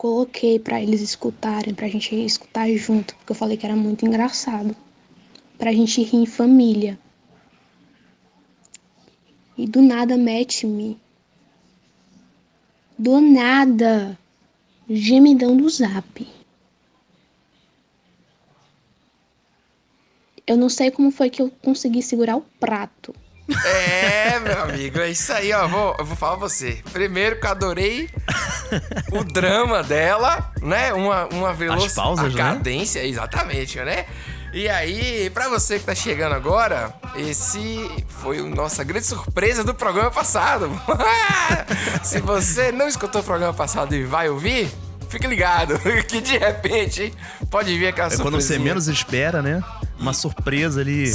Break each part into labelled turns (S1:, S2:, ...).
S1: coloquei para eles escutarem, pra gente escutar junto, porque eu falei que era muito engraçado. Pra gente rir em família. E do nada mete-me. Do nada. Gemidão do zap. Eu não sei como foi que eu consegui segurar o prato.
S2: É, meu amigo, é isso aí, ó. Vou, eu vou falar pra você. Primeiro que eu adorei o drama dela, né? Uma, uma velocidade.
S3: As pausas,
S2: a
S3: né?
S2: cadência, exatamente, né? E aí, pra você que tá chegando agora, esse foi a nossa grande surpresa do programa passado. Se você não escutou o programa passado e vai ouvir, fique ligado, que de repente pode vir aquela
S3: É quando você menos espera, né? Uma surpresa ali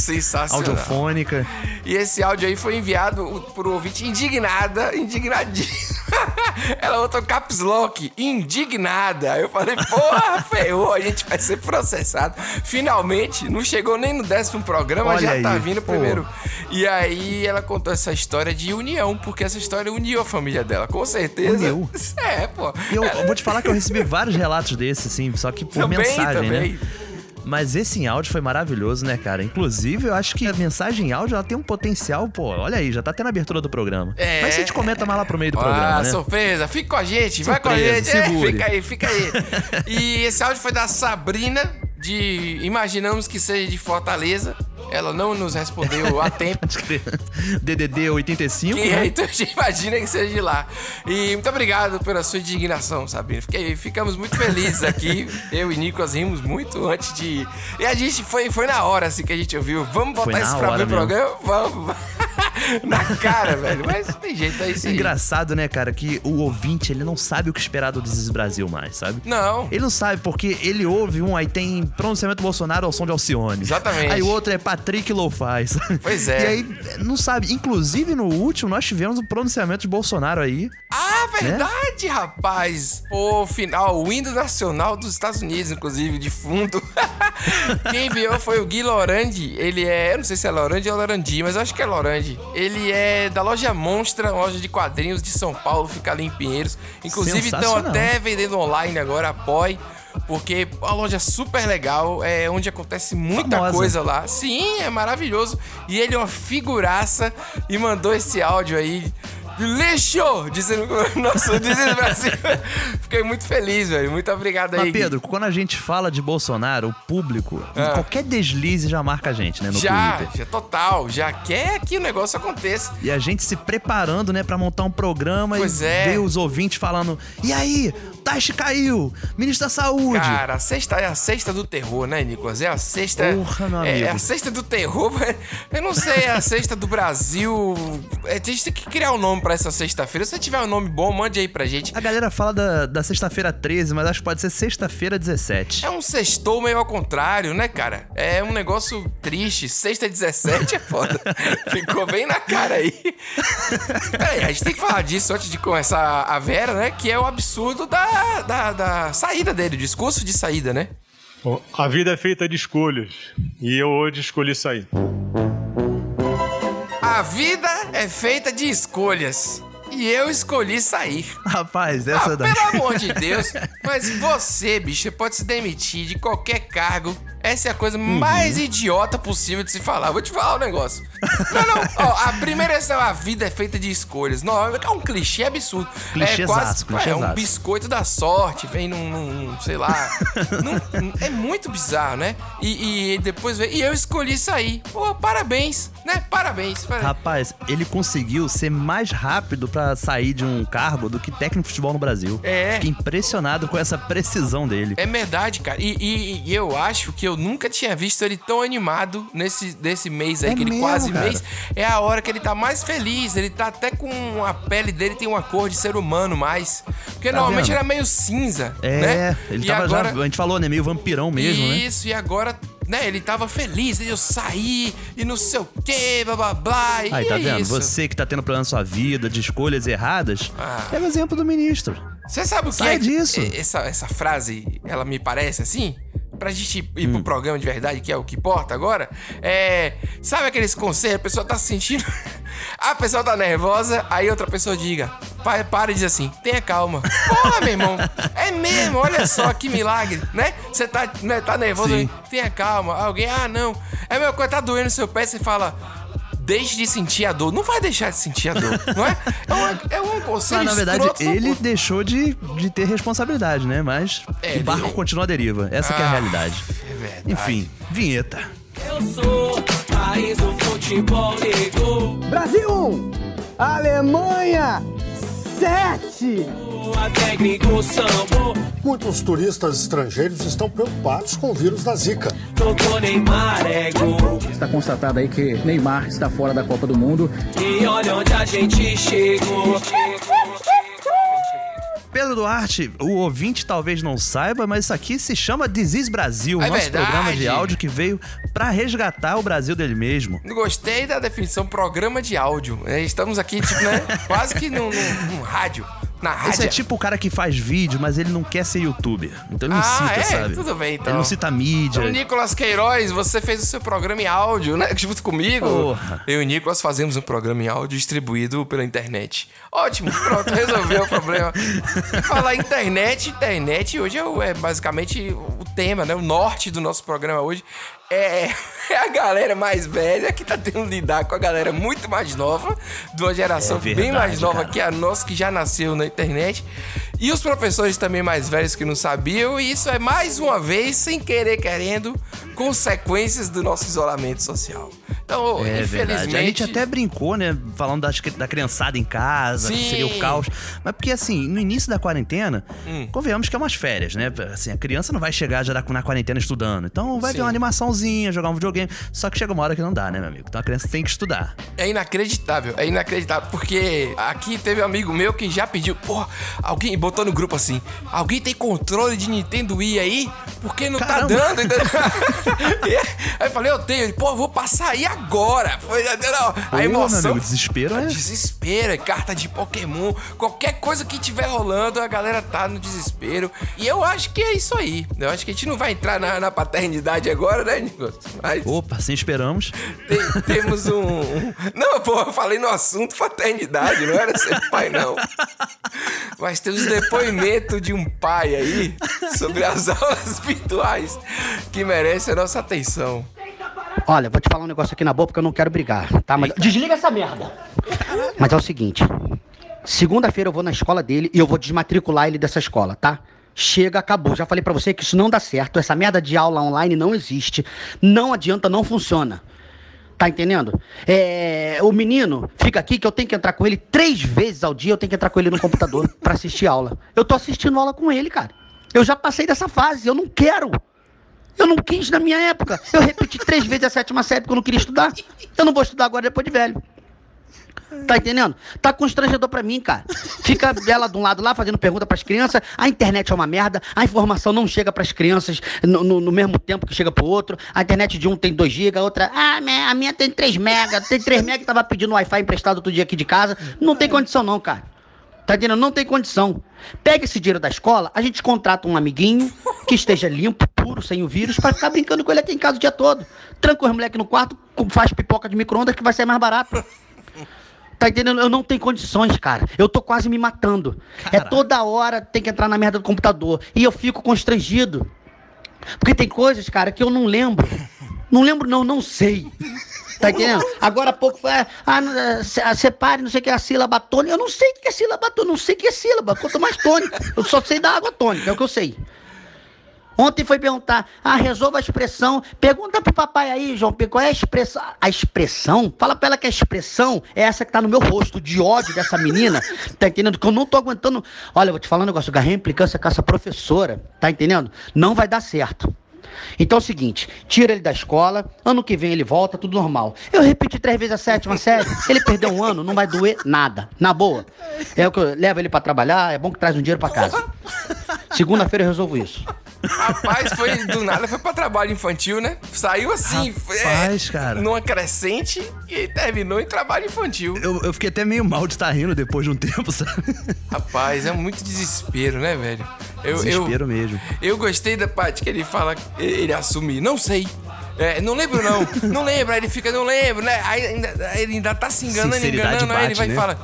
S3: audiofônica.
S2: E esse áudio aí foi enviado por um ouvinte indignada, indignadíssima. Ela botou caps lock, indignada. Eu falei, porra, ferrou, a gente vai ser processado. Finalmente, não chegou nem no décimo programa,
S3: Olha
S2: já
S3: aí,
S2: tá vindo
S3: pô.
S2: primeiro. E aí ela contou essa história de união, porque essa história uniu a família dela, com certeza.
S3: Uniu?
S2: É, pô.
S3: E eu, eu vou te falar que eu recebi vários relatos desses, assim, só que por
S2: Também,
S3: mensagem,
S2: também.
S3: né? Mas esse em áudio foi maravilhoso, né, cara? Inclusive, eu acho que a mensagem em áudio ela tem um potencial, pô. Olha aí, já tá tendo a abertura do programa.
S2: É.
S3: Mas a gente comenta mais lá pro meio do
S2: Ah,
S3: programa, né?
S2: surpresa. Fica com a gente, vai com a
S3: Surpresa,
S2: gente. É, fica aí, fica aí. e esse áudio foi da Sabrina, de Imaginamos que seja de Fortaleza. Ela não nos respondeu a tempo.
S3: DDD 85,
S2: E
S3: né?
S2: então a gente imagina que seja de lá. E muito obrigado pela sua indignação, Sabrina. Fiquei, ficamos muito felizes aqui. Eu e Nicolas rimos muito antes de. E a gente foi, foi na hora assim que a gente ouviu. Vamos botar isso pra ver o programa? Vamos. na cara, velho. Mas tem jeito, é isso aí.
S3: Engraçado, né, cara, que o ouvinte, ele não sabe o que esperar do Desis Brasil mais, sabe?
S2: Não.
S3: Ele não sabe, porque ele ouve um, aí tem pronunciamento Bolsonaro ao som de Alcione.
S2: Exatamente.
S3: Aí o outro é Patrick Lo-Fi. sabe?
S2: Pois é.
S3: E aí, não sabe. Inclusive, no último, nós tivemos o pronunciamento de Bolsonaro aí.
S2: Ah,
S3: Né?
S2: verdade, rapaz. Pô, final, o hino nacional dos Estados Unidos, inclusive, de fundo. Quem enviou foi o Gui Lorandi. Ele é, eu não sei se é Lorandi ou Lorandi, mas eu acho que é Lorandi. Ele é da loja Monstra, loja de quadrinhos de São Paulo, fica ali em Pinheiros. Inclusive, estão até vendendo online agora, apoie. Porque é uma loja super legal, é onde acontece muita
S3: Famosa.
S2: coisa lá. Sim, é maravilhoso. E ele é uma figuraça e mandou esse áudio aí. Lixo! Dizendo nosso dizendo Brasil. Fiquei muito feliz, velho. Muito obrigado aí.
S3: Mas. Pedro, quando a gente fala de Bolsonaro, o público,
S2: Ah.
S3: qualquer deslize já marca a gente, né, no
S2: já,
S3: Twitter.
S2: já total. Já quer que o negócio aconteça.
S3: E a gente se preparando, né, pra montar um programa
S2: Pois
S3: e
S2: é.
S3: ver os ouvintes falando: e aí, Taishi caiu, ministro da Saúde.
S2: Cara, a sexta é a sexta do terror, né, Nicolas? É a sexta.
S3: Porra, meu
S2: é,
S3: amigo.
S2: é a sexta do terror. mas Eu não sei, é a sexta do Brasil. É, a gente tem que criar um nome pra essa sexta-feira. Se você tiver um nome bom, mande aí pra gente.
S3: A galera fala da, da sexta-feira 13, mas acho que pode ser sexta-feira 17.
S2: É um sextou meio ao contrário, né, cara? É um negócio triste. Sexta 17 é foda. Ficou bem na cara aí. Peraí, a gente tem que falar disso antes de começar a Vera, né? Que é o absurdo da, da, da saída dele, o discurso de saída, né?
S4: Bom, A vida é feita de escolhas. E eu hoje escolhi sair.
S2: A vida é feita de escolhas. E eu escolhi sair.
S3: Rapaz,
S2: Ah,
S3: essa da.
S2: pelo amor de Deus. Mas você, bicho, pode se demitir de qualquer cargo. Essa é a coisa
S3: Uhum.
S2: mais idiota possível de se falar. Vou te falar um negócio. Não, não. Ó, a primeira é essa, a vida é feita de escolhas. Não, é um clichê absurdo. é
S3: Clichêzaço,
S2: quase é um biscoito da sorte. Vem num, num- sei lá. num- é muito bizarro, né? E, e depois vem. E eu escolhi sair. Pô, parabéns, né? Parabéns. parabéns.
S3: Rapaz, ele conseguiu ser mais rápido pra sair de um cargo do que técnico de futebol no Brasil.
S2: É.
S3: Fiquei impressionado com essa precisão dele.
S2: É verdade, cara. E, e- e eu acho que eu nunca tinha visto ele tão animado nesse, nesse mês aí,
S3: É
S2: que ele
S3: mesmo,
S2: quase
S3: cara.
S2: mês. É a hora que ele tá mais feliz. Ele tá até com a pele dele, tem uma cor de ser humano mais. Porque
S3: Tá
S2: normalmente
S3: vendo?
S2: era meio cinza.
S3: É,
S2: né?
S3: ele
S2: E
S3: tava
S2: agora...
S3: já. A gente falou, né? Meio vampirão mesmo, né?
S2: Isso, e agora. Né, ele tava feliz, eu saí e não sei o que, blá blá blá. E
S3: Aí, tá
S2: é
S3: vendo?
S2: isso.
S3: Você que tá tendo problema na sua vida, de escolhas erradas,
S2: Ah.
S3: é o exemplo do ministro.
S2: Você sabe o que
S3: Sai
S2: é?
S3: disso.
S2: Essa, essa frase, ela me parece assim? Pra gente ir
S3: Hum.
S2: pro programa de verdade, que é o que importa agora. É. Sabe aqueles conselhos? A pessoa tá se sentindo. a pessoa tá nervosa, aí outra pessoa diga: pa- para e diz assim: tenha calma. Porra, meu irmão. É mesmo, olha só que milagre, né? Você tá, né, tá nervoso,
S3: Sim.
S2: tenha calma. Alguém, ah, não. É mesma coisa, tá doendo seu pé, você fala. Deixe de sentir a dor. Não vai deixar de sentir a dor, não é? É, uma, é um conselho
S3: Mas, na verdade, ele
S2: pô.
S3: deixou de, de ter responsabilidade, né? Mas
S2: É,
S3: o barco
S2: ele-
S3: continua à deriva. Essa que é a
S2: Ah,
S3: realidade.
S2: É verdade.
S3: Enfim, vinheta.
S5: Eu sou país do futebol negro.
S6: Brasil 1, Alemanha 7.
S5: A técnica sambo.
S7: Muitos turistas estrangeiros estão preocupados com o vírus da Zika.
S5: Tocou Neymar é gol.
S8: Está constatado aí que Neymar está fora da Copa do Mundo.
S5: E olha onde a gente chegou.
S3: Pedro Duarte, o ouvinte talvez não saiba, mas isso aqui se chama Disease Brasil,
S2: É
S3: nosso
S2: verdade.
S3: programa de áudio que veio pra resgatar o Brasil dele mesmo.
S2: Gostei da definição programa de áudio. É, Estamos aqui, tipo, né? Quase que num, num- num rádio. Na rádio.
S3: Esse é tipo o cara que faz vídeo, mas ele não quer ser youtuber. Então ele não
S2: Ah,
S3: cita,
S2: é?
S3: sabe?
S2: Tudo bem, então.
S3: Ele não cita mídia.
S2: Então, Nicolas Queiroz, você fez o seu programa em áudio, né? Junto comigo.
S3: Porra.
S2: Eu e o Nicolas fazemos um programa em áudio distribuído pela internet. Ótimo, pronto, resolveu o problema. Falar internet, internet hoje é, é basicamente o tema, né? O norte do nosso programa hoje é, é a galera mais velha que tá tendo que lidar com a galera muito mais nova, de uma geração
S3: É
S2: bem
S3: verdade,
S2: mais nova
S3: cara.
S2: que a nossa, que já nasceu na internet. E os professores também mais velhos que não sabiam. E isso é mais uma vez, sem querer, querendo, consequências do nosso isolamento social. Então,
S3: É
S2: infelizmente.
S3: verdade. A gente até brincou, né? Falando das, da criançada em casa, que
S2: Sim.
S3: seria o caos. Mas porque, assim, no início da quarentena,
S2: Hum.
S3: convenhamos que é umas férias, né? Assim, a criança não vai chegar já na quarentena estudando. Então vai
S2: Sim.
S3: ter uma animaçãozinha, jogar um videogame. Só que chega uma hora que não dá, né, meu amigo? Então a criança tem que estudar.
S2: É inacreditável, é inacreditável, porque aqui teve um amigo meu que já pediu, pô, alguém botou no grupo assim, alguém tem controle de Nintendo Wii aí? Porque não
S3: Caramba.
S2: tá dando, entendeu? Aí eu falei, eu tenho, pô, eu vou passar aí agora. Foi, não, a emoção.
S3: meu amigo, desespero é...
S2: Desespero, é carta de Pokémon, qualquer coisa que tiver rolando, a galera tá no desespero. E eu acho que é isso aí. Eu acho que a gente não vai entrar na, na paternidade agora, né, Nicolas? Mas
S3: Opa, assim esperamos.
S2: tem- temos um, um- Não, pô, eu falei no assunto paternidade, não era ser pai, não. Mas temos depoimento de um pai aí sobre as aulas virtuais que merece a nossa atenção.
S9: Olha, vou te falar um negócio aqui na boa porque eu não quero brigar, tá? Mas desliga essa merda. Mas é o seguinte, segunda-feira eu vou na escola dele e eu vou desmatricular ele dessa escola, tá? Chega, acabou. Já falei pra você que isso não dá certo. Essa merda de aula online não existe. Não adianta, não funciona. Tá entendendo? É, o menino fica aqui que eu tenho que entrar com ele três vezes ao dia. Eu tenho que entrar com ele no computador pra assistir aula. Eu tô assistindo aula com ele, cara. Eu já passei dessa fase. Eu não quero. Eu não quis na minha época. Eu repeti três vezes a sétima série porque eu não queria estudar. Eu não vou estudar agora depois de velho. Tá entendendo? Tá constrangedor pra mim, cara. Fica ela de um lado lá fazendo pergunta pras crianças. A internet é uma merda. A informação não chega pras crianças no, no- no mesmo tempo que chega pro outro. A internet de um tem 2 GB, a outra. Ah, a minha tem 3 mega. Tem 3 mega e tava pedindo Wi-Fi emprestado outro dia aqui de casa. Não tem condição, não, cara. Tá entendendo? Não tem condição. Pega esse dinheiro da escola, a gente contrata um amiguinho que esteja limpo, puro, sem o vírus, pra ficar brincando com ele aqui em casa o dia todo. Tranca os moleques no quarto, faz pipoca de micro-ondas que vai ser mais barato. Tá entendendo? Eu não tenho condições, cara. Eu tô quase me matando. É toda hora tem que entrar na merda do computador. E eu fico constrangido. Porque tem coisas, cara, que eu não lembro. Não lembro, não, não sei. Tá entendendo? Agora há pouco foi. ah, Ah, eh, ah, separe, não sei o que é a sílaba tônica. Eu não sei o que é sílaba tônica, não sei o que é sílaba, quanto mais tônica. Eu só sei da água tônica, é o que eu sei. Ontem foi perguntar, ah, resolva a expressão. Pergunta pro papai aí, João Pedro, qual é a expressão? A expressão? Fala pra ela que a expressão é essa que tá no meu rosto, de ódio dessa menina. Tá entendendo? Que eu não tô aguentando. Olha, eu vou te falar um negócio, agarrei implicância com essa professora, tá entendendo? Não vai dar certo. Então é o seguinte, tira ele da escola, ano que vem ele volta, tudo normal. Eu repeti três vezes a sétima série, ele perdeu um ano, não vai doer nada, na boa. É o que eu levo ele pra trabalhar, é bom que traz um dinheiro pra casa. Segunda-feira eu resolvo isso.
S2: Rapaz, foi do nada, foi pra trabalho infantil, né? Saiu assim, foi,
S3: Rapaz, cara.
S2: numa crescente e terminou em trabalho infantil.
S3: Eu, eu fiquei até meio mal de estar rindo depois de um tempo, sabe?
S2: Rapaz, é muito desespero, né, velho? Eu,
S3: Desespero
S2: eu,
S3: mesmo.
S2: Eu gostei da parte que ele fala, ele assume, não sei. É, não lembro não, não lembro. Aí ele fica, não lembro, né? Aí ainda, ele ainda tá se enganando, enganando. aí ele
S3: bate,
S2: vai
S3: né?
S2: e fala,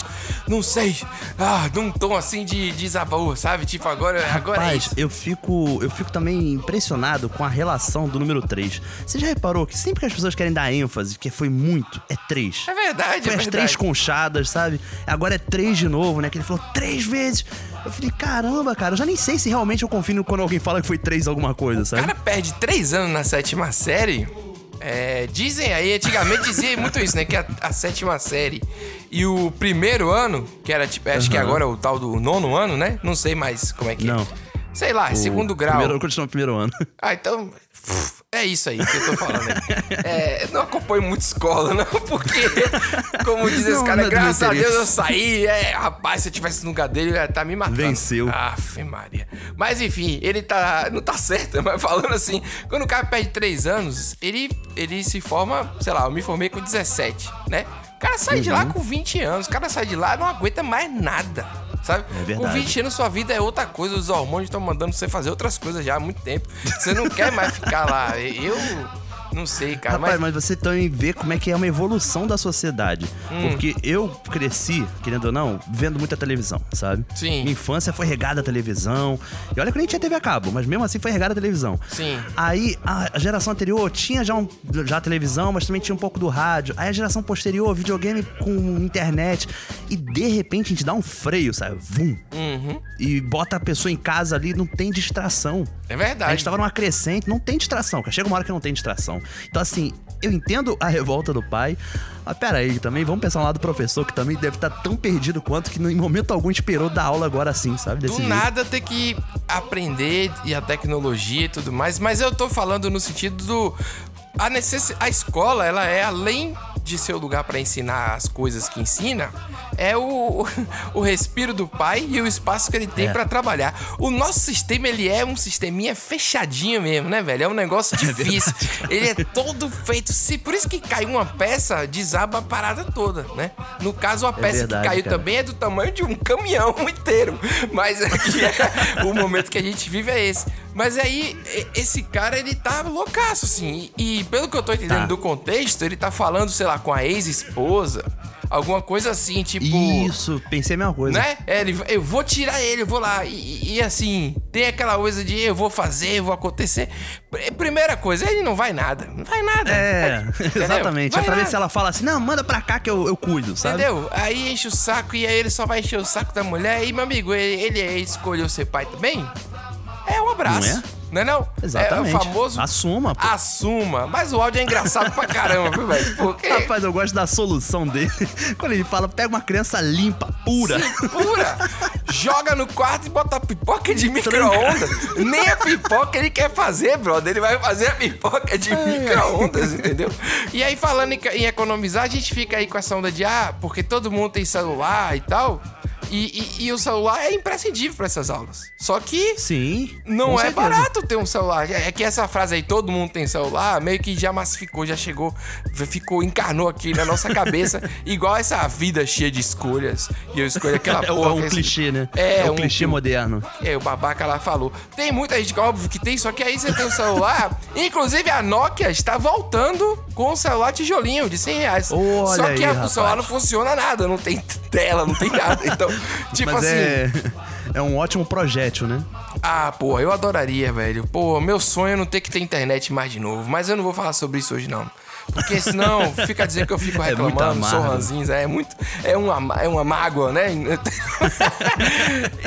S2: não sei. Ah, num tom assim de, de desabaú, sabe? Tipo, agora, agora é
S3: Rapaz,
S2: isso.
S3: eu fico, eu fico também impressionado com a relação do número 3. Você já reparou que sempre que as pessoas querem dar ênfase, que foi muito, é 3.
S2: É verdade,
S3: Foi
S2: é
S3: as
S2: verdade.
S3: três conchadas, sabe? Agora é três de novo, né? Que ele falou três vezes. Eu falei, caramba, cara, eu já nem sei se realmente eu confio no- quando alguém fala que foi três alguma coisa,
S2: O
S3: sabe?
S2: cara perde três anos na sétima série. É, dizem aí, antigamente dizia muito isso, né? Que a, a sétima série e o primeiro ano, que era tipo, acho que
S3: Aham.
S2: agora é o tal do nono ano, né? Não sei mais como é que
S3: Não.
S2: é. Sei lá,
S3: O
S2: segundo grau.
S3: Primeiro, continua no primeiro ano.
S2: Ah, então. É isso aí que eu tô falando. É, não acompanho muito escola, não, porque, como diz esse
S3: Não,
S2: cara,
S3: não é
S2: graças a Deus eu saí. É, rapaz, se eu tivesse no lugar dele, eu ia tá me matando.
S3: Venceu.
S2: Aff, Maria. Mas enfim, ele tá. Não tá certo, mas falando assim, quando o cara perde 3 anos, ele, ele se forma, sei lá, eu me formei com 17, né? O cara sai de
S3: Uhum.
S2: lá com 20 anos, o cara sai de lá e não aguenta mais nada. Sabe?
S3: É
S2: com
S3: verdade.
S2: 20 anos, sua vida é outra coisa. Os hormônios estão mandando você fazer outras coisas já há muito tempo. Você não quer mais ficar lá. Eu não sei, cara.
S3: Rapaz,
S2: mas
S3: mas você também vê como é que é uma evolução da sociedade.
S2: Hum.
S3: Porque eu cresci, querendo ou não, vendo muita televisão, sabe?
S2: Sim.
S3: Minha infância foi regada a televisão. E olha que eu nem tinha TV a cabo, mas mesmo assim foi regada a televisão.
S2: Sim.
S3: Aí a geração anterior tinha já, um, já a televisão, mas também tinha um pouco do rádio. Aí a geração posterior, videogame com internet. E de repente a gente dá um freio, sabe? Vum.
S2: Uhum.
S3: E bota a pessoa em casa ali, não tem distração.
S2: É
S3: A
S2: verdade.
S3: gente tava numa crescente, não tem distração, cara. Chega uma hora que não tem distração. Então, assim, eu entendo a revolta do pai. Mas pera aí, também vamos pensar lá do professor, que também deve estar tão perdido quanto que em momento algum esperou dar aula agora assim, sabe? Desse
S2: Do
S3: jeito.
S2: nada ter que aprender e a tecnologia e tudo mais, mas eu tô falando no sentido do a necess... a escola, ela é além de ser o lugar para ensinar as coisas que ensina, é o, o respiro do pai e o espaço que ele tem
S3: É.
S2: pra trabalhar. O nosso sistema, ele é um sisteminha fechadinho mesmo, né, velho? É um negócio difícil. ele é todo feito. Se, por isso que cai uma peça, desaba a parada toda, né? No caso, a peça
S3: verdade,
S2: que caiu
S3: cara.
S2: também é do tamanho de um caminhão inteiro. Mas é, o momento que a gente vive é esse. Mas aí, esse cara, ele tá loucaço, assim. E, e pelo que eu tô entendendo
S3: Tá.
S2: do contexto, ele tá falando, sei lá, com a ex-esposa. Alguma coisa assim, tipo.
S3: Isso, pensei a mesma coisa.
S2: Né? É, ele, eu vou tirar ele, eu vou lá. E, e- assim, tem aquela coisa de eu vou fazer, eu vou acontecer. Pr- Primeira coisa, ele não vai nada. Não vai nada.
S3: É,
S2: Entendeu?
S3: exatamente.
S2: Vai
S3: é pra ver
S2: nada.
S3: se ela fala assim, não, manda pra cá que eu, eu cuido, sabe?
S2: Entendeu? Aí enche o saco e aí ele só vai encher o saco da mulher. E, meu amigo, ele, ele escolheu ser pai também? É um abraço.
S3: Não é?
S2: Não é não?
S3: Exatamente.
S2: É o famoso
S3: Assuma, pô.
S2: assuma. Mas o áudio é engraçado pra caramba, viu, velho? Porque...
S3: Rapaz, eu gosto da solução dele. Quando ele fala, pega uma criança limpa, pura.
S2: Sim, pura. Joga no quarto e bota a pipoca de micro-ondas. Nem a pipoca ele quer fazer, brother. Ele vai fazer a pipoca de micro-ondas, entendeu? E aí, falando em, em economizar, a gente fica aí com essa onda de, ah, porque todo mundo tem celular e tal. E, e- e o celular é imprescindível pra essas aulas. Só que
S3: Sim.
S2: não é
S3: certeza.
S2: barato ter um celular. É que essa frase aí, todo mundo tem celular, meio que já massificou, já chegou, ficou, encarnou aqui na nossa cabeça, igual essa vida cheia de escolhas. E eu escolho aquela
S3: É,
S2: porra.
S3: é um
S2: esse-
S3: clichê, né?
S2: É,
S3: É um
S2: um
S3: clichê moderno.
S2: É, o babaca lá falou. Tem muita gente, óbvio que tem, só que aí você tem um celular. Inclusive a Nokia está voltando com o celular tijolinho de 100 reais.
S3: Olha
S2: só que
S3: aí,
S2: a- o celular não funciona nada, não tem tela, não tem nada. Então, tipo
S3: Mas
S2: assim.
S3: é, é um ótimo projétil, né?
S2: Ah, pô, eu adoraria, velho. Pô, meu sonho é não ter que ter internet mais de novo. Mas eu não vou falar sobre isso hoje, não. Porque senão fica dizendo que eu fico
S3: É
S2: reclamando, sou
S3: amargo.
S2: ranzinza. É muito. É uma, é uma mágoa, né?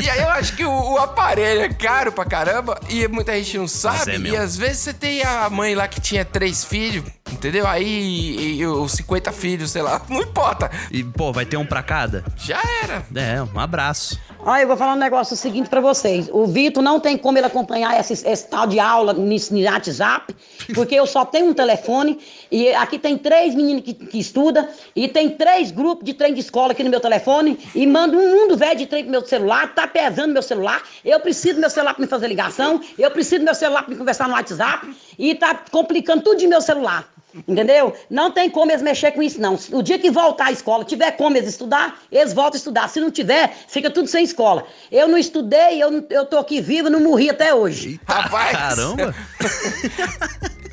S2: e aí eu acho que o, o aparelho é caro pra caramba e muita gente não sabe.
S3: é
S2: e às vezes você tem a mãe lá que tinha três filhos, entendeu? Aí e, os 50 filhos, sei lá. Não importa.
S3: E, pô, vai ter um pra cada?
S2: Já era.
S3: É, um abraço.
S10: Olha, eu vou falar um negócio seguinte pra vocês. O Vitor não tem como ele acompanhar esse, esse tal de aula no, no WhatsApp, porque eu só tenho um telefone e aqui tem três meninos que, que estudam e tem três grupos de trem de escola aqui no meu telefone e manda um mundo velho de trem pro meu celular, tá pesando meu celular. Eu preciso do meu celular pra me fazer ligação, eu preciso do meu celular pra me conversar no WhatsApp e tá complicando tudo de meu celular. Entendeu? Não tem como eles mexer com isso, não. O dia que voltar à escola, tiver como eles estudar, eles voltam a estudar. Se não tiver, fica tudo sem escola. Eu não estudei, eu, não- eu tô aqui vivo, não morri até hoje.
S2: Rapaz.
S3: Caramba!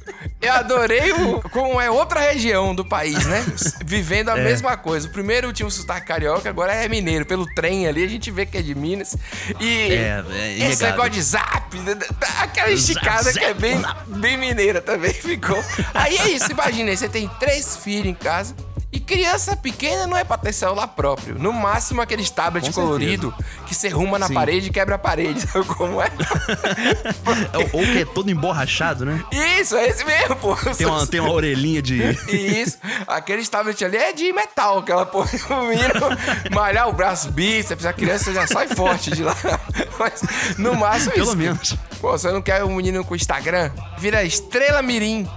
S2: Eu adorei o, como é outra região do país, né? Vivendo a
S3: É.
S2: mesma coisa. O primeiro tinha um sotaque carioca, agora é mineiro. Pelo trem ali, a gente vê que é de Minas. E
S3: É, é
S2: esse negócio de zap, aquela esticada que é bem, bem mineira também ficou. Aí é isso, imagina, aí você tem três filhos em casa. Criança pequena não é pra ter celular próprio. No máximo aqueles tablet
S3: Com certeza.
S2: colorido que você ruma na
S3: Sim.
S2: parede e quebra a parede. Sabe como é?
S3: Ou, ou que é todo emborrachado, né?
S2: Isso, é esse mesmo, pô.
S3: Tem uma, tem uma orelhinha de.
S2: Isso. Aquele tablet ali é de metal, aquela porra. Menino malhar o braço, bíceps, a criança já sai forte de lá. Mas no máximo
S3: Pelo
S2: isso.
S3: menos.
S2: Pô, você não quer um menino com Instagram? Vira Estrela Mirim.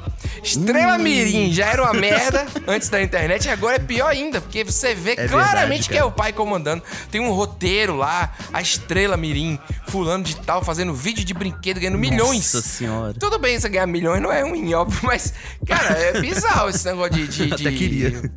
S2: Estrela
S3: Hum.
S2: Mirim já era uma merda antes da internet e agora é pior ainda, porque você vê
S3: É
S2: claramente
S3: verdade,
S2: que é o pai comandando. Tem um roteiro lá, a Estrela Mirim, fulano de tal, fazendo vídeo de brinquedo, ganhando milhões.
S3: Nossa senhora.
S2: Tudo bem você ganhar milhões, não é ruim, óbvio, mas, cara, é bizarro esse negócio de. de,
S3: Até
S2: de-
S3: queria.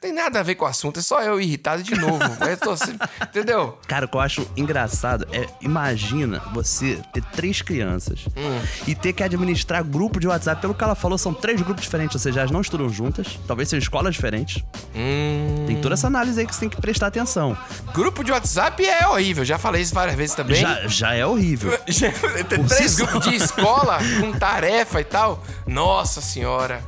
S2: Tem nada a ver com o assunto, é só eu irritado de novo. Eu tô assim, entendeu?
S3: Cara, o que eu acho engraçado é, imagina você ter três crianças
S2: Hum.
S3: e ter que administrar grupo de WhatsApp. Pelo que ela falou, são três grupos diferentes, ou seja, elas não estudam juntas, talvez sejam escolas diferentes.
S2: Hum.
S3: Tem toda essa análise aí que você tem que prestar atenção.
S2: Grupo de WhatsApp é horrível, já falei isso várias vezes também.
S3: Já, já é horrível.
S2: Tem três
S3: si só.
S2: grupos de escola com tarefa e tal. Nossa senhora.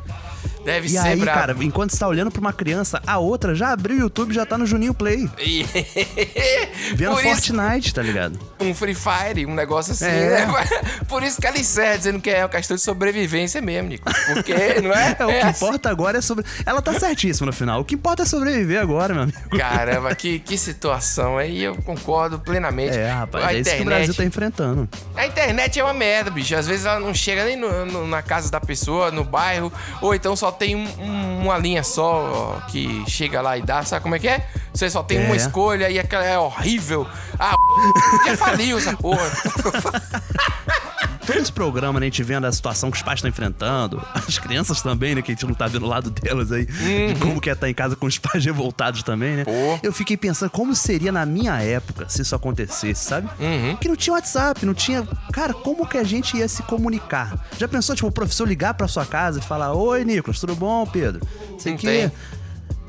S2: Deve
S3: E
S2: ser
S3: aí,
S2: brabo.
S3: cara, enquanto você tá olhando pra uma criança, a outra já abriu o YouTube e já tá no Juninho Play. Vendo
S2: Por isso-
S3: Fortnite, tá ligado?
S2: um Free Fire, um negócio assim,
S3: É.
S2: né? Por isso que ela encerra dizendo que é uma questão de sobrevivência mesmo, Nico. Porque, não é?
S3: É, o que
S2: assim.
S3: importa agora é sobre. Ela tá certíssima no final. O que importa é sobreviver agora, meu amigo.
S2: Caramba, que, que situação. Aí eu concordo plenamente.
S3: É, rapaz,
S2: a
S3: é isso que o
S2: internet,
S3: Brasil tá enfrentando.
S2: A internet é uma merda, bicho. Às vezes ela não chega nem no- no- na casa da pessoa, no bairro, ou então só tem um- um- uma linha só ó, que chega lá e dá. Sabe como é que é? Você só tem
S3: É.
S2: uma escolha e aquela é horrível. Ah, já faliu essa porra.
S3: Todo esse programa, né, a gente vendo a situação que os pais estão enfrentando, as crianças também, né, que a gente não tá vendo o lado delas aí, de como que é estar em casa com os pais revoltados também, né?
S2: Pô.
S3: Eu fiquei pensando como seria na minha época se isso acontecesse, sabe?
S2: Uhum.
S3: Que não tinha WhatsApp, não tinha. Cara, como que a gente ia se comunicar? Já pensou, tipo, o professor ligar pra sua casa e falar: Oi, Nicolas, tudo bom, Pedro? Sei
S2: Não
S3: que.
S2: tem.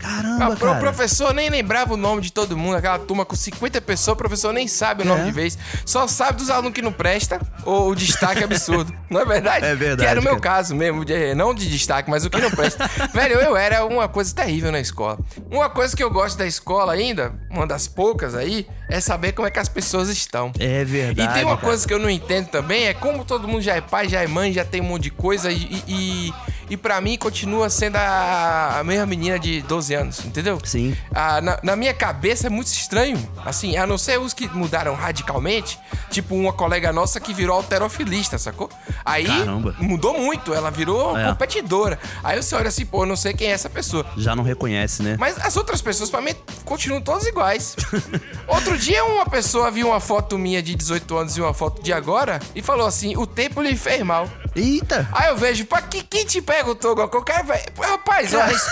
S3: Caramba,
S2: Ah, o
S3: cara.
S2: professor nem lembrava o nome de todo mundo, aquela turma com 50 pessoas, o professor nem sabe o nome
S3: É.
S2: de vez. Só sabe dos alunos que não presta ou o destaque absurdo. Não é verdade?
S3: É verdade,
S2: Que era o meu
S3: cara.
S2: caso mesmo, de- não de destaque, mas o que não presta. Velho, eu era uma coisa terrível na escola. Uma coisa que eu gosto da escola ainda, uma das poucas aí, é saber como é que as pessoas estão.
S3: É verdade.
S2: E tem uma
S3: cara.
S2: coisa que eu não entendo também, é como todo mundo já é pai, já é mãe, já tem um monte de coisa e, e, e, pra mim continua sendo a, a mesma menina de 12 anos, entendeu?
S3: Sim.
S2: Ah, na, na minha cabeça é muito estranho, assim, a não ser os que mudaram radicalmente, tipo uma colega nossa que virou alterofilista, sacou? Aí
S3: Caramba.
S2: mudou muito, ela virou
S3: É.
S2: competidora. Aí você olha assim, pô, eu não sei quem é essa pessoa.
S3: Já não reconhece, né?
S2: Mas as outras pessoas, pra mim, continuam todas iguais. Outro dia, uma pessoa viu uma foto minha de 18 anos e uma foto de agora e falou assim: o tempo lhe fez mal.
S3: Eita!
S2: Aí eu vejo, pra que, quem te perguntou alguma coisa? O cara vai. Rapaz, olha isso.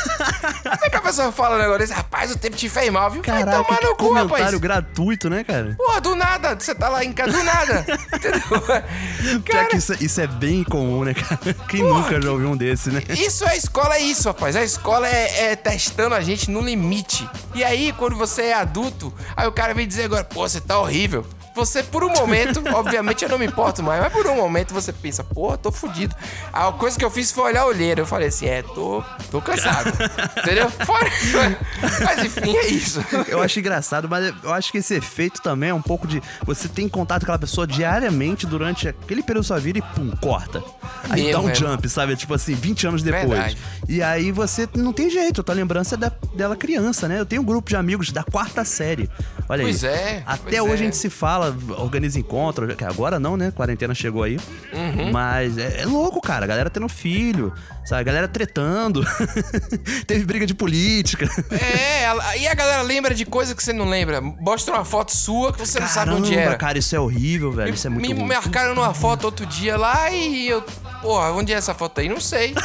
S2: Como é que a pessoa fala um negócio desse? Rapaz, o tempo te fez mal, viu? Vai
S3: Caraca,
S2: tomar
S3: que
S2: no cu,
S3: comentário
S2: rapaz.
S3: gratuito, né, cara?
S2: Porra, do nada. Você tá lá em casa, do nada. Entendeu?
S3: Que isso, é- isso é bem comum, né, cara? Quem nunca já ouviu um desse, né?
S2: Isso é escola, é isso, rapaz. A escola é, é testando a gente no limite. E aí, quando você é adulto, aí o cara vem dizer agora, pô, você tá horrível. Você, por um momento, obviamente eu não me importo mais, mas por um momento você pensa, pô, tô fudido. A coisa que eu fiz foi olhar a olheira. Eu falei assim, é, tô, tô cansado. Entendeu? Fora. Mas enfim, é isso.
S3: Eu acho engraçado, mas eu acho que esse efeito também é um pouco de. Você tem contato com aquela pessoa diariamente durante aquele período da sua vida e pum, corta. Aí
S2: Mesmo,
S3: dá um
S2: é.
S3: jump, sabe? Tipo assim, 20 anos depois.
S2: Verdade.
S3: E aí você não tem jeito, a tua lembrança é da, dela criança, né? Eu tenho um grupo de amigos da quarta série. Olha
S2: Pois
S3: aí.
S2: é,
S3: Até
S2: pois
S3: hoje
S2: é.
S3: a gente se fala, organiza encontro, que agora não, né? Quarentena chegou aí.
S2: Uhum.
S3: Mas é, é louco, cara. A galera tendo filho, sabe? A galera tretando. Teve briga de política.
S2: É, ela- e a galera lembra de coisa que você não lembra. Mostra uma foto sua que você não sabe onde
S3: Caramba,
S2: era.
S3: cara, isso é horrível, velho. Isso é muito
S2: Me
S3: ruim.
S2: marcaram numa foto outro dia lá e eu. Porra, onde é essa foto aí? Não sei.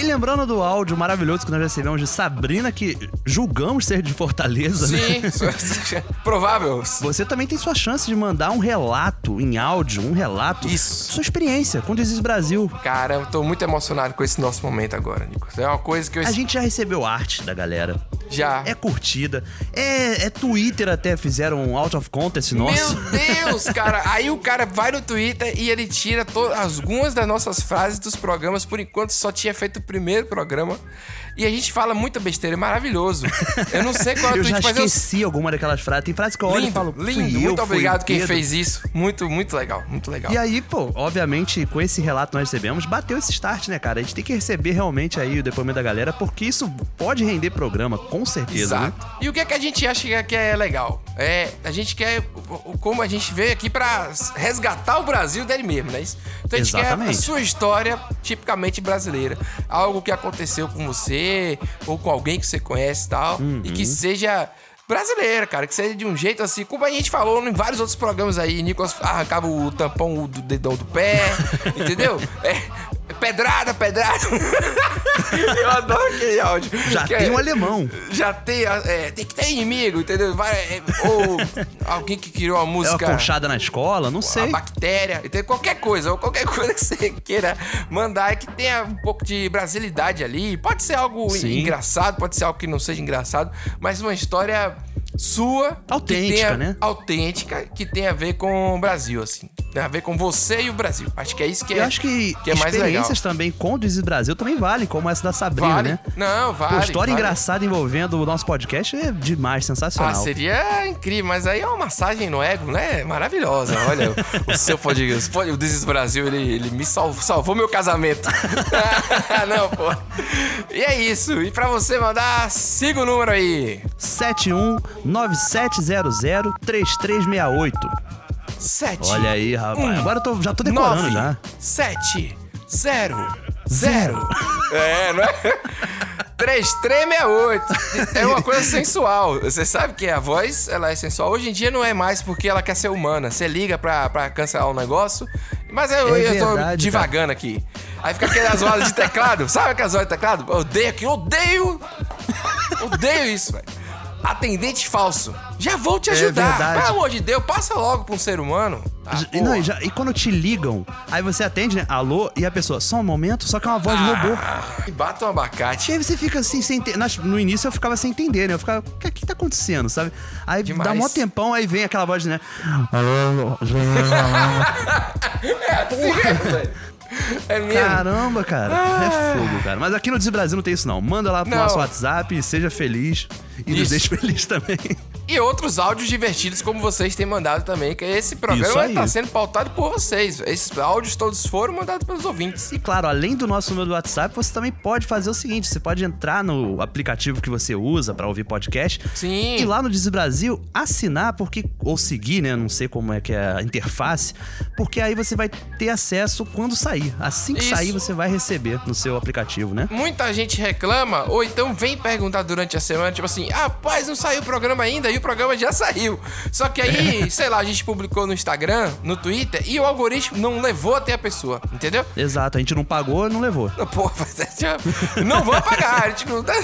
S3: E lembrando do áudio maravilhoso que nós recebemos de Sabrina, que julgamos ser de Fortaleza,
S2: Sim,
S3: né?
S2: provável.
S3: Você também tem sua chance de mandar um relato em áudio, um relato.
S2: Isso.
S3: Sua experiência com o Desis Brasil.
S2: Cara, eu tô muito emocionado com esse nosso momento agora, Nicolas. É uma coisa que eu
S3: A gente já recebeu arte da galera.
S2: já.
S3: É curtida. É, é Twitter até fizeram um out of contest nosso.
S2: Meu Deus, cara. Aí o cara vai no Twitter e ele tira to- algumas das nossas frases dos programas. Por enquanto só tinha feito primeiro programa. E a gente fala muita besteira, é maravilhoso. Eu não sei qual é o
S3: eu já
S2: tweet, mas eu
S3: esqueci alguma daquelas frases. Tem frases que eu olho e
S2: Lindo,
S3: falo, fui
S2: lindo.
S3: eu,
S2: muito obrigado quem
S3: Pedro.
S2: fez isso. Muito, muito legal, muito legal.
S3: E aí, pô, obviamente, com esse relato nós recebemos, bateu esse start, né, cara? A gente tem que receber realmente aí o depoimento da galera, porque isso pode render programa, com certeza, né?
S2: Exato. E o que é que a gente acha que é- é legal? É, a gente quer, como a gente veio aqui pra resgatar o Brasil dele mesmo, né? Então a gente quer a
S3: Exatamente.
S2: sua história tipicamente brasileira. Algo que aconteceu com você, ou com alguém que você conhece e tal,
S3: Uhum.
S2: e que seja brasileira, cara, que seja de um jeito assim, como a gente falou em vários outros programas aí, Nicolas arrancava o tampão do dedão do pé, entendeu? É, pedrada, pedrada. Eu adoro aquele áudio.
S3: Já
S2: Que
S3: tem
S2: é-
S3: um alemão.
S2: já tem, é, tem que ter inimigo, entendeu? Vai, é, ou alguém que criou a
S3: É uma
S2: música.
S3: conchada na escola, não
S2: A
S3: sei.
S2: bactéria, entendeu? qualquer coisa, ou qualquer coisa que você queira mandar é que tenha um pouco de brasilidade ali. Pode ser algo
S3: Sim.
S2: engraçado, pode ser algo que não seja engraçado, mas uma história sua.
S3: Autêntica,
S2: tenha-
S3: né?
S2: Autêntica, que tem a ver com o Brasil, assim. Tem a ver com você e o Brasil. Acho que é isso que é,
S3: Eu acho que,
S2: que é mais legal.
S3: experiências também com o Desis Brasil também vale, como essa da Sabrina,
S2: Vale.
S3: né?
S2: Não, vale.
S3: Pô, história
S2: vale.
S3: engraçada envolvendo o nosso podcast é demais, sensacional.
S2: Ah, seria incrível, mas aí é uma massagem no ego, né? Maravilhosa. Olha, o seu podcast, o Desis Brasil, ele, ele me salvou, salvou meu casamento. Não, pô. E é isso. E pra você mandar, siga o número aí.
S3: 7197003368.
S2: 7.
S3: Olha aí, rapaz. Agora eu tô- já tô decorando já.
S2: 7, 0, 0. É, não é? 3368. É uma coisa sensual. Você sabe que a voz, ela é sensual. Hoje em dia não é mais porque ela quer ser humana. Você liga pra, pra cancelar um negócio. Mas eu,
S3: É
S2: eu tô divagando aqui. Aí fica aquelas vozes de teclado. Sabe aquelas vozes de teclado? Eu odeio aqui, odeio. Odeio isso, velho. Atendente falso. Já vou te
S3: É
S2: ajudar.
S3: verdade.
S2: Pelo amor de Deus, passa logo pra um ser humano. Ah,
S3: E, não, e, já- e quando te ligam, aí você atende, né? Alô, e a pessoa, só um momento, só que é uma voz de robô.
S2: E bata um abacate.
S3: E aí você fica assim, sem ente- nas- No início eu ficava sem entender, né? Eu ficava, o que, que tá acontecendo, sabe? Aí
S2: Demais.
S3: dá mó tempão, aí vem aquela voz, né?
S2: É mesmo?
S3: Caramba, cara. É fogo, cara. Mas aqui no Desbrasil não tem isso, não. Manda lá pro
S2: Não.
S3: nosso WhatsApp, seja feliz. E nos
S2: Isso.
S3: deixe feliz também.
S2: E outros áudios divertidos como vocês têm mandado também, que esse programa está sendo pautado por vocês. Esses áudios todos foram mandados pelos ouvintes.
S3: E claro, além do nosso número do WhatsApp, você também pode fazer o seguinte: você pode entrar no aplicativo que você usa pra ouvir podcast.
S2: Sim.
S3: E lá no Diz Brasil, assinar, porque. Ou seguir, né? Não sei como é que é a interface. Porque aí você vai ter acesso quando sair. Assim que
S2: Isso.
S3: sair, você vai receber no seu aplicativo, né?
S2: Muita gente reclama, ou então vem perguntar durante a semana, tipo assim, ah, rapaz, não saiu o programa ainda, e programa já saiu. Só que aí, sei lá, a gente publicou no Instagram, no Twitter, e o algoritmo não levou até a pessoa, entendeu?
S3: Exato, a gente não pagou, não levou.
S2: Não, Pô, é, já- não vou pagar, a gente não tá.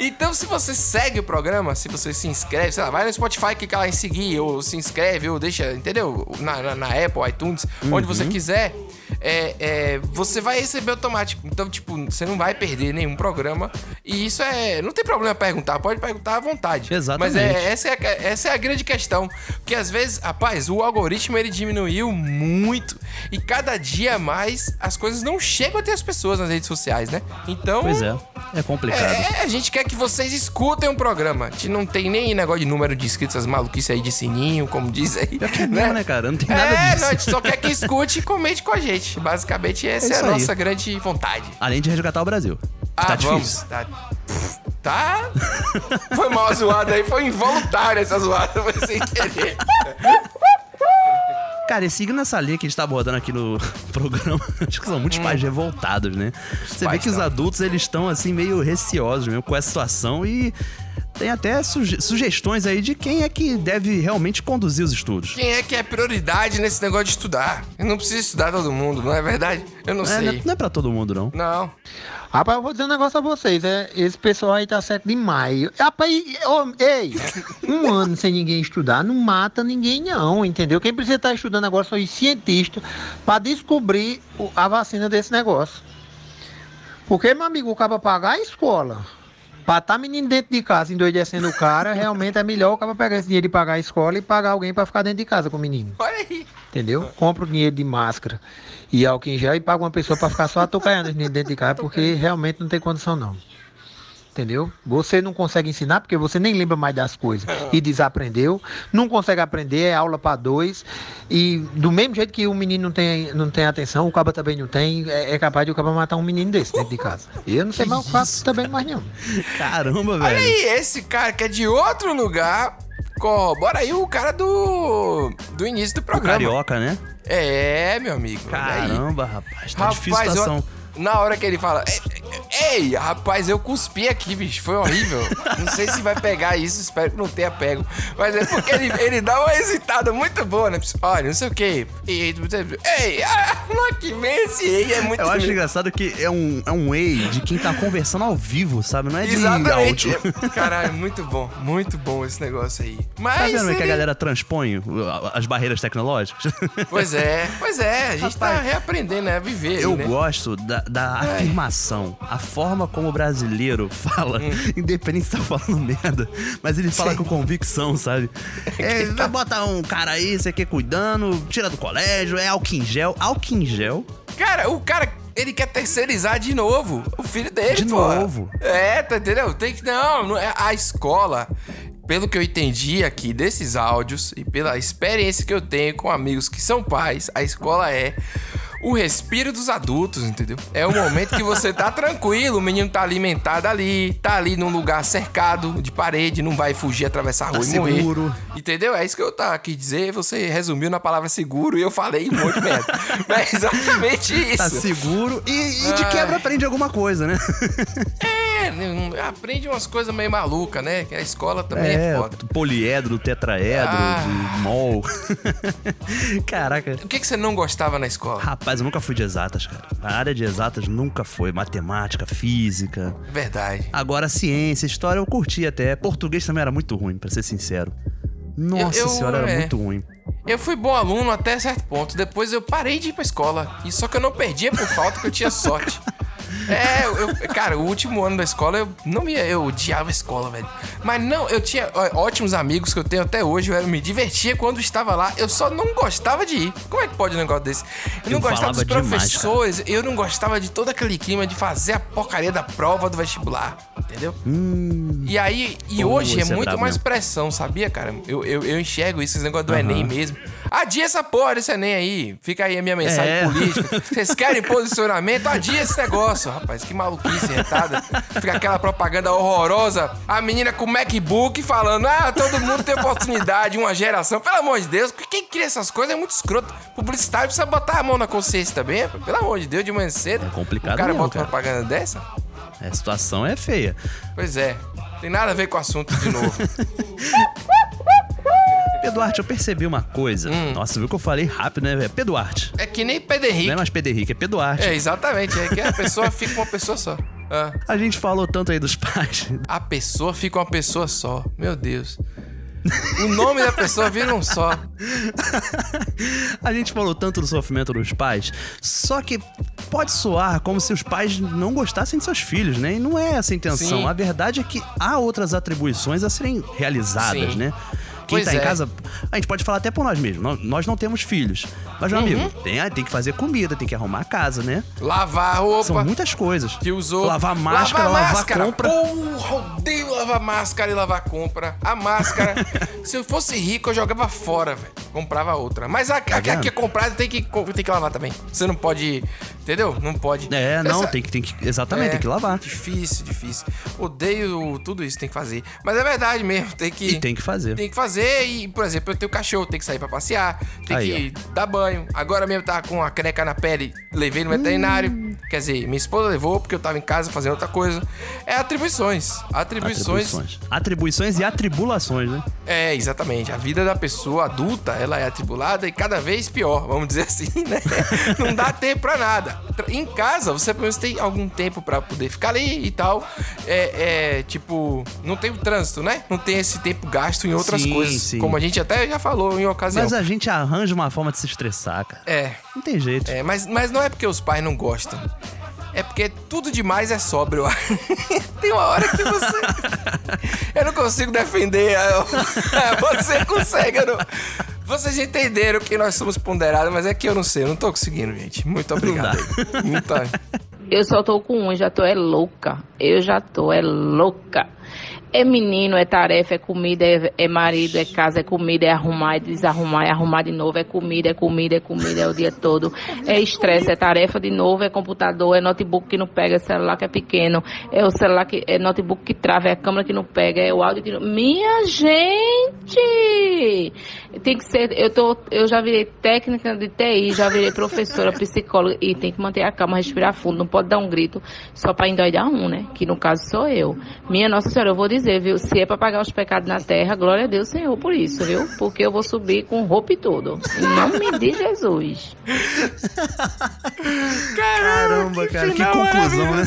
S2: Então, se você segue o programa, se você se inscreve, sei lá, vai no Spotify, clica lá em seguir, ou se inscreve, ou deixa, entendeu? Na, na, na Apple, iTunes, onde você quiser, é, é, você vai receber automático. Então, tipo, você não vai perder nenhum programa. E isso é. Não tem problema perguntar, pode perguntar à vontade.
S3: Exatamente.
S2: Mas é, essa, é, a- essa é a grande questão. Porque às vezes, rapaz, o algoritmo ele diminuiu muito. E cada dia mais as coisas não chegam até as pessoas nas redes sociais, né? Então.
S3: Pois é, é complicado.
S2: É, a gente quer que vocês escutem um programa. A gente não tem nem negócio de número de inscritos, essas maluquices aí de sininho, como diz aí.
S3: Pior que é mesmo, né, cara? Não tem nada
S2: É,
S3: disso.
S2: não, a gente só quer que escute e comente com a gente. Basicamente, essa é,
S3: isso
S2: a
S3: aí.
S2: nossa grande vontade.
S3: Além de resgatar o Brasil.
S2: Ah,
S3: tá
S2: vamos.
S3: difícil.
S2: Tá. Tá. Foi mal zoado aí, foi involuntário essa zoada, foi sem querer.
S3: Cara, e seguindo essa linha que a gente tá abordando aqui no programa, acho que são muitos pais revoltados, né? Você vê
S2: Hum.
S3: que os
S2: tão.
S3: adultos, eles estão, assim, meio receosos mesmo com essa situação e Tem até suge- sugestões aí de quem é que deve realmente conduzir os estudos.
S2: Quem é que é prioridade nesse negócio de estudar? Eu não preciso estudar todo mundo, não é verdade? Eu não
S3: É,
S2: sei.
S3: não é- não é pra todo mundo, não.
S2: Não.
S11: Rapaz, eu vou dizer um negócio a vocês, é, esse pessoal aí tá certo demais. Rapaz, ô, ei, um ano sem ninguém estudar não mata ninguém não, entendeu? Quem precisa estar estudando agora são os cientistas pra descobrir o- a vacina desse negócio. Porque, meu amigo, o cara pagar a escola, pra tá menino dentro de casa endoidecendo o cara, realmente é melhor o cara pegar esse dinheiro e pagar a escola e pagar alguém pra ficar dentro de casa com o menino.
S2: Olha aí.
S11: Entendeu? Compra o dinheiro de máscara e álcool em gel e paga uma pessoa pra ficar só meninos dentro de casa, porque realmente não tem condição não. Entendeu? Você não consegue ensinar porque você nem lembra mais das coisas e desaprendeu. Não consegue aprender, é aula para dois. E do mesmo jeito que o menino não tem, não tem atenção, o caba também não tem, é, é capaz de o caba matar um menino desse dentro de casa. Eu não sei mais o que faço também mais não.
S3: Caramba,
S2: Olha
S3: velho.
S2: aí, esse cara que é de outro lugar. Corrobora aí o cara do. do início do
S3: O
S2: programa.
S3: carioca, né?
S2: É, meu amigo. olha.
S3: Caramba, rapaz. Tá difícil a
S2: Rapaz,
S3: situação.
S2: eu- na hora que ele fala, ei, ei, rapaz, eu cuspi aqui, bicho, foi horrível. Não sei se vai pegar isso, espero que não tenha pego. Mas é porque ele, ele dá uma hesitada muito boa, né? Olha, não sei o quê. Ei, ah, que esse ei, é muito
S3: Eu acho engraçado que é um, é um ei de quem tá conversando ao vivo, sabe? Não é de
S2: Exatamente.
S3: áudio.
S2: Caralho, muito bom, muito bom esse negócio aí.
S3: Tá
S2: Mas.
S3: vendo como é que a
S2: ele-
S3: galera transpõe as barreiras tecnológicas?
S2: Pois é, pois é, a gente tá reaprendendo, né? A viver.
S3: Eu
S2: né?
S3: gosto da, da afirmação, a forma como o brasileiro fala,
S2: Hum.
S3: independente se tá falando merda, mas ele fala com convicção, sabe? É, vai botar um cara aí, você quer cuidando, tira do colégio, é álcool em gel. Álcool em gel?
S2: Cara, o cara, ele quer terceirizar de novo o filho dele,
S3: De novo?
S2: É, tá entendeu? Tem que. Não, não é a escola. Pelo que eu entendi aqui desses áudios e pela experiência que eu tenho com amigos que são pais, a escola é o respiro dos adultos, entendeu? É o momento que você tá tranquilo, o menino tá alimentado ali, tá ali num lugar cercado de parede, não vai fugir, atravessar a
S3: Tá
S2: rua e morrer.
S3: seguro.
S2: Entendeu? É isso que eu tava aqui dizer. Você resumiu na palavra seguro e eu falei um monte de merda. Mas é exatamente isso.
S3: Tá seguro e, e de quebra aprende alguma coisa, né?
S2: É, não- aprende umas coisas meio malucas, né? Que a escola também é, foda.
S3: poliedro, tetraedro,
S2: Ah.
S3: mol. Caraca.
S2: O que, que você não gostava na escola?
S3: Rapaz, eu nunca fui de exatas, cara. A área de exatas nunca foi. Matemática, física.
S2: Verdade.
S3: Agora, ciência, história eu curti até. Português também era muito ruim, pra ser sincero. Nossa
S2: Eu- eu,
S3: senhora, era
S2: é.
S3: muito ruim.
S2: Eu fui bom aluno até certo ponto. Depois eu parei de ir pra escola. E só que eu não perdia por falta que eu tinha sorte. É, eu, cara, o último ano da escola eu não me eu odiava a escola, velho. Mas não, eu tinha ótimos amigos que eu tenho até hoje, eu me divertia quando estava lá. Eu só não gostava de ir. Como é que pode um negócio desse? Eu não
S3: Eu
S2: gostava dos
S3: falava demais,
S2: professores, eu não gostava de todo aquele clima de fazer a porcaria da prova do vestibular, entendeu? E aí, e hoje é
S3: é
S2: muito
S3: brabo
S2: mais
S3: mesmo.
S2: pressão, sabia, cara? Eu, eu, eu enxergo isso, esse negócio do
S3: Aham.
S2: Enem mesmo. Adia essa porra desse Enem aí. Fica aí a minha mensagem
S3: É.
S2: política. Vocês querem posicionamento? Adia esse negócio. Rapaz, que maluquice retada. Fica aquela propaganda horrorosa. A menina com o MacBook falando: ah, todo mundo tem oportunidade, uma geração. Pelo amor de Deus, quem cria essas coisas é muito escroto. Publicitário precisa botar a mão na consciência também. Pelo amor de Deus, de manhã cedo. É
S3: complicado
S2: O cara
S3: mesmo,
S2: bota
S3: cara.
S2: propaganda dessa?
S3: A situação é feia.
S2: Pois é. Tem nada a ver com o assunto de novo.
S3: Eduardo, eu percebi uma coisa.
S2: Hum.
S3: Nossa, viu que eu falei rápido, né, velho? Peduarte.
S2: É que nem Pedro Henrique.
S3: Não é mais Pedro Henrique, é Peduarte.
S2: É, exatamente. É que a pessoa fica uma pessoa só. Ah.
S3: A gente falou tanto aí dos pais.
S2: A pessoa fica uma pessoa só. Meu Deus. O nome da pessoa vira um só.
S3: A gente falou tanto do sofrimento dos pais, só que pode soar como se os pais não gostassem de seus filhos, né? E não é essa a intenção.
S2: Sim.
S3: A verdade é que há outras atribuições a serem realizadas,
S2: Sim.
S3: né? Quem
S2: Pois
S3: tá em
S2: é.
S3: casa, a gente pode falar até por nós mesmos. Nós, não temos filhos. Mas, meu
S2: Uhum.
S3: amigo, tem, tem que fazer comida, tem que arrumar a casa, né?
S2: Lavar a roupa.
S3: São muitas coisas.
S2: Que usou.
S3: Lavar máscara, lavar,
S2: máscara.
S3: compra.
S2: Porra, odeio lavar máscara e lavar compra. A máscara, se eu fosse rico, eu jogava fora, velho. Comprava outra. Mas a, a, a
S3: vendo?
S2: que é comprada tem que, tem que lavar também. Você não pode. Entendeu? Não pode.
S3: É, não,
S2: Essa-
S3: tem que, tem que. Exatamente,
S2: É,
S3: tem que lavar.
S2: Difícil, difícil. Odeio tudo isso, tem que fazer. Mas é verdade mesmo, tem que.
S3: E tem que fazer.
S2: Tem que fazer. Fazer e, por exemplo, eu tenho cachorro, tem que sair pra passear, tem
S3: Aí,
S2: que dar banho. Agora mesmo tá com a caneca na pele, levei no veterinário.
S3: Hum.
S2: Quer dizer, minha esposa levou porque eu tava em casa fazendo outra coisa. É atribuições. Atribuições.
S3: Atribuições. Atribuições e atribulações, né?
S2: É, exatamente. A vida da pessoa adulta, ela é atribulada e cada vez pior, vamos dizer assim, né? Não dá tempo pra nada. Em casa, você pelo menos tem algum tempo pra poder ficar ali e tal. É, é, tipo, não tem o trânsito, né? Não tem esse tempo gasto em outras
S3: Sim,
S2: coisas.
S3: Sim.
S2: Como a gente até já falou em ocasião.
S3: Mas a gente arranja uma forma de se estressar, cara.
S2: É.
S3: Não tem jeito.
S2: É, mas, mas não é porque os pais não gostam. É porque tudo demais é sóbrio. Tem uma hora que você. Eu não consigo defender. eu- Você consegue, eu não... Vocês entenderam que nós somos ponderados, mas é que eu não sei, eu não tô conseguindo, gente. Muito obrigado. Não tá.
S12: Eu só tô com um, já tô é louca. Eu já tô é louca. É menino, é tarefa, é comida, é, é marido, é casa, é comida, é arrumar, é desarrumar, é arrumar de novo, é comida, é comida, é comida, é o dia todo. É estresse, é tarefa de novo, é computador, é notebook que não pega, é celular que é pequeno, é o celular que é notebook que trava, é a câmera que não pega, é o áudio que não. Minha gente! Tem que ser, eu tô, eu já virei técnica de TI, já virei professora, psicóloga e tem que manter a calma, respirar fundo, não pode dar um grito só pra endoidar um, né? Que no caso sou eu. Minha Nossa Senhora, eu vou dizer, viu? Se é pra pagar os pecados na terra, glória a Deus, Senhor, por isso, viu? Porque eu vou subir com roupa e tudo. Em nome de Jesus.
S3: Caramba, cara, que conclusão, né?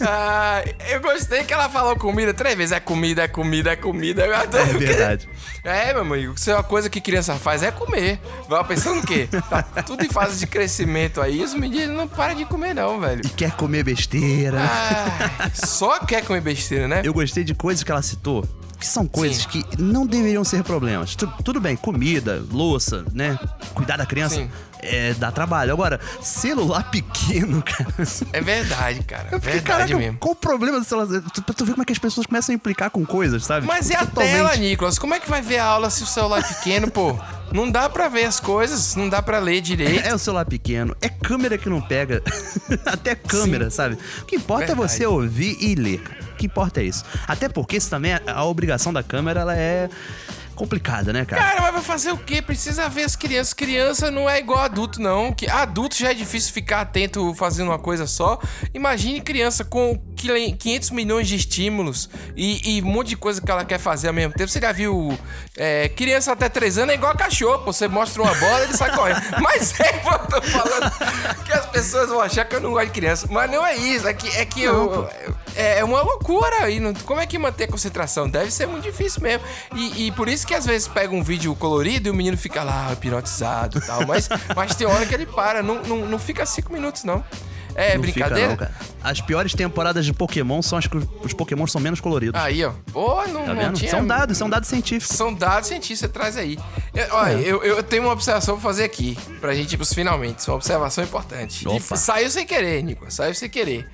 S2: Ah, eu gostei que ela falou comida três vezes. É comida, é comida, é comida. Eu adoro.
S3: É verdade.
S2: É, meu amigo, se é uma coisa que criança faz é comer. Vai pensando o quê? Tá tudo em fase de crescimento aí. Os meninos não param de comer, não, velho.
S3: E quer comer besteira.
S2: Ai, só quer comer besteira, né?
S3: Eu gostei de coisas que ela citou. Que são coisas que não deveriam ser problemas. Tu- tudo bem, comida, louça, né? Cuidar da criança
S2: Sim.
S3: é, dá trabalho. Agora, celular pequeno, cara.
S2: É verdade, cara. É verdade
S3: caraca,
S2: mesmo.
S3: Qual o problema do celular? Tu, tu vê como é que as pessoas começam a implicar com coisas, sabe?
S2: Mas
S3: Tipo,
S2: e a
S3: totalmente-
S2: tela, Nicolas? Como é que vai ver a aula se o celular é pequeno, pô? Não dá pra ver as coisas, não dá pra ler direito.
S3: É o celular pequeno, é câmera que não pega. Até câmera, sabe? O que importa
S2: Verdade.
S3: é você ouvir e ler, cara. Que importa é isso. Até porque isso também, a- obrigação da câmera, ela é complicada, né, cara?
S2: Cara, mas vai fazer o quê? Precisa ver as crianças. Criança não é igual adulto, não. Que adulto já é difícil ficar atento fazendo uma coisa só. Imagine criança com 500 milhões de estímulos e, e um monte de coisa que ela quer fazer ao mesmo tempo. Você já viu é, criança até 3 anos é igual cachorro. pô. Você mostra uma bola ele sai correndo. Mas é, pô, eu tô falando que as pessoas vão achar que eu não gosto de criança. Mas não é isso. É que, é que eu, é, é uma loucura. E não- como é que manter a concentração? Deve ser muito difícil mesmo. E, e por isso que às vezes pega um vídeo colorido e o menino fica lá hipnotizado e tal. Mas, mas tem hora que ele para. Não, não, não fica cinco minutos, não. É
S3: Não fica,
S2: brincadeira?
S3: não, cara. As piores temporadas de Pokémon são as que os Pokémon são menos coloridos.
S2: Aí, ó. Pô, não,
S3: Tá
S2: não tinha...
S3: São dados, são dados científicos.
S2: São dados científicos, você traz aí. Eu- olha,
S3: É.
S2: eu, eu tenho uma observação pra fazer aqui, pra gente ir pros finalmente. Uma observação importante. E
S3: Opa.
S2: saiu sem querer, Nico. Saiu sem querer.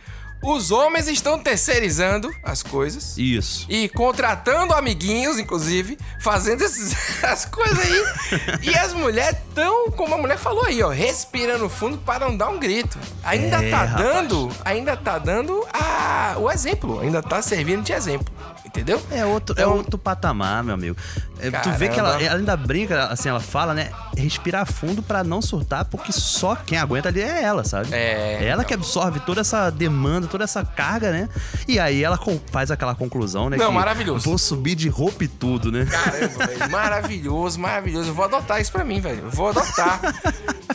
S2: Os homens estão terceirizando as coisas.
S3: Isso.
S2: E contratando amiguinhos, inclusive, fazendo esses, as coisas aí. e as mulheres tão, como a mulher falou aí, ó, respirando fundo para não dar um grito. Ainda
S3: É,
S2: tá
S3: rapaz.
S2: dando, ainda tá dando a, o exemplo, ainda tá servindo de exemplo. Entendeu?
S3: É outro, é outro patamar, meu amigo. É, tu vê que ela,
S2: Caramba.
S3: ela ainda brinca, assim, ela fala, né? Respirar fundo pra não surtar, porque só quem aguenta ali é ela, sabe?
S2: É,
S3: ela que absorve toda essa demanda, toda essa carga, né? E aí ela faz aquela conclusão, né?
S2: Não, maravilhoso.
S3: Vou subir de roupa e tudo, né?
S2: Caramba, velho. Maravilhoso, maravilhoso. Eu vou adotar isso pra mim, velho. Vou adotar.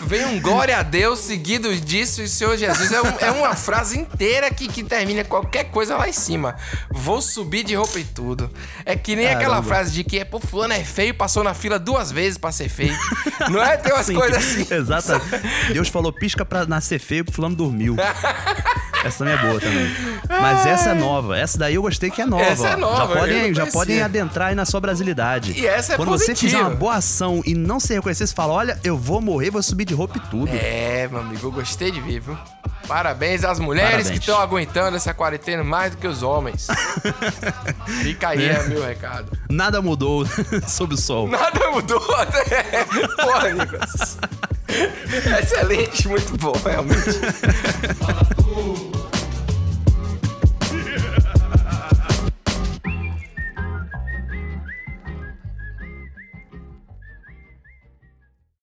S2: Vem um glória a Deus seguido disso e Senhor Jesus. É, um- é uma frase inteira que, que termina qualquer coisa lá em cima. Vou subir de roupa e tudo. É que nem aquela
S3: Caramba.
S2: frase de que é, pô, fulano é feio, passou na fila duas vezes pra ser feio. Não é? Tem umas
S3: Sim,
S2: coisas assim.
S3: Exato. Deus falou pisca pra nascer feio, pro fulano dormiu. Essa também é boa também. Mas essa é nova. Essa daí eu gostei que é nova.
S2: Essa é nova,
S3: Já podem, já podem adentrar aí na sua brasilidade.
S2: E essa é
S3: Quando você fizer uma boa ação e não se reconhecer, você fala: olha, eu vou morrer, vou subir de roupa e tudo.
S2: É, meu amigo, eu gostei de ver, viu? Parabéns às mulheres
S3: Parabéns.
S2: que estão aguentando essa quarentena mais do que os homens. Fica aí,
S3: É.
S2: é meu recado.
S3: Nada mudou sob o sol.
S2: Nada mudou até. Porra, Nicolas. Excelente, muito bom, realmente.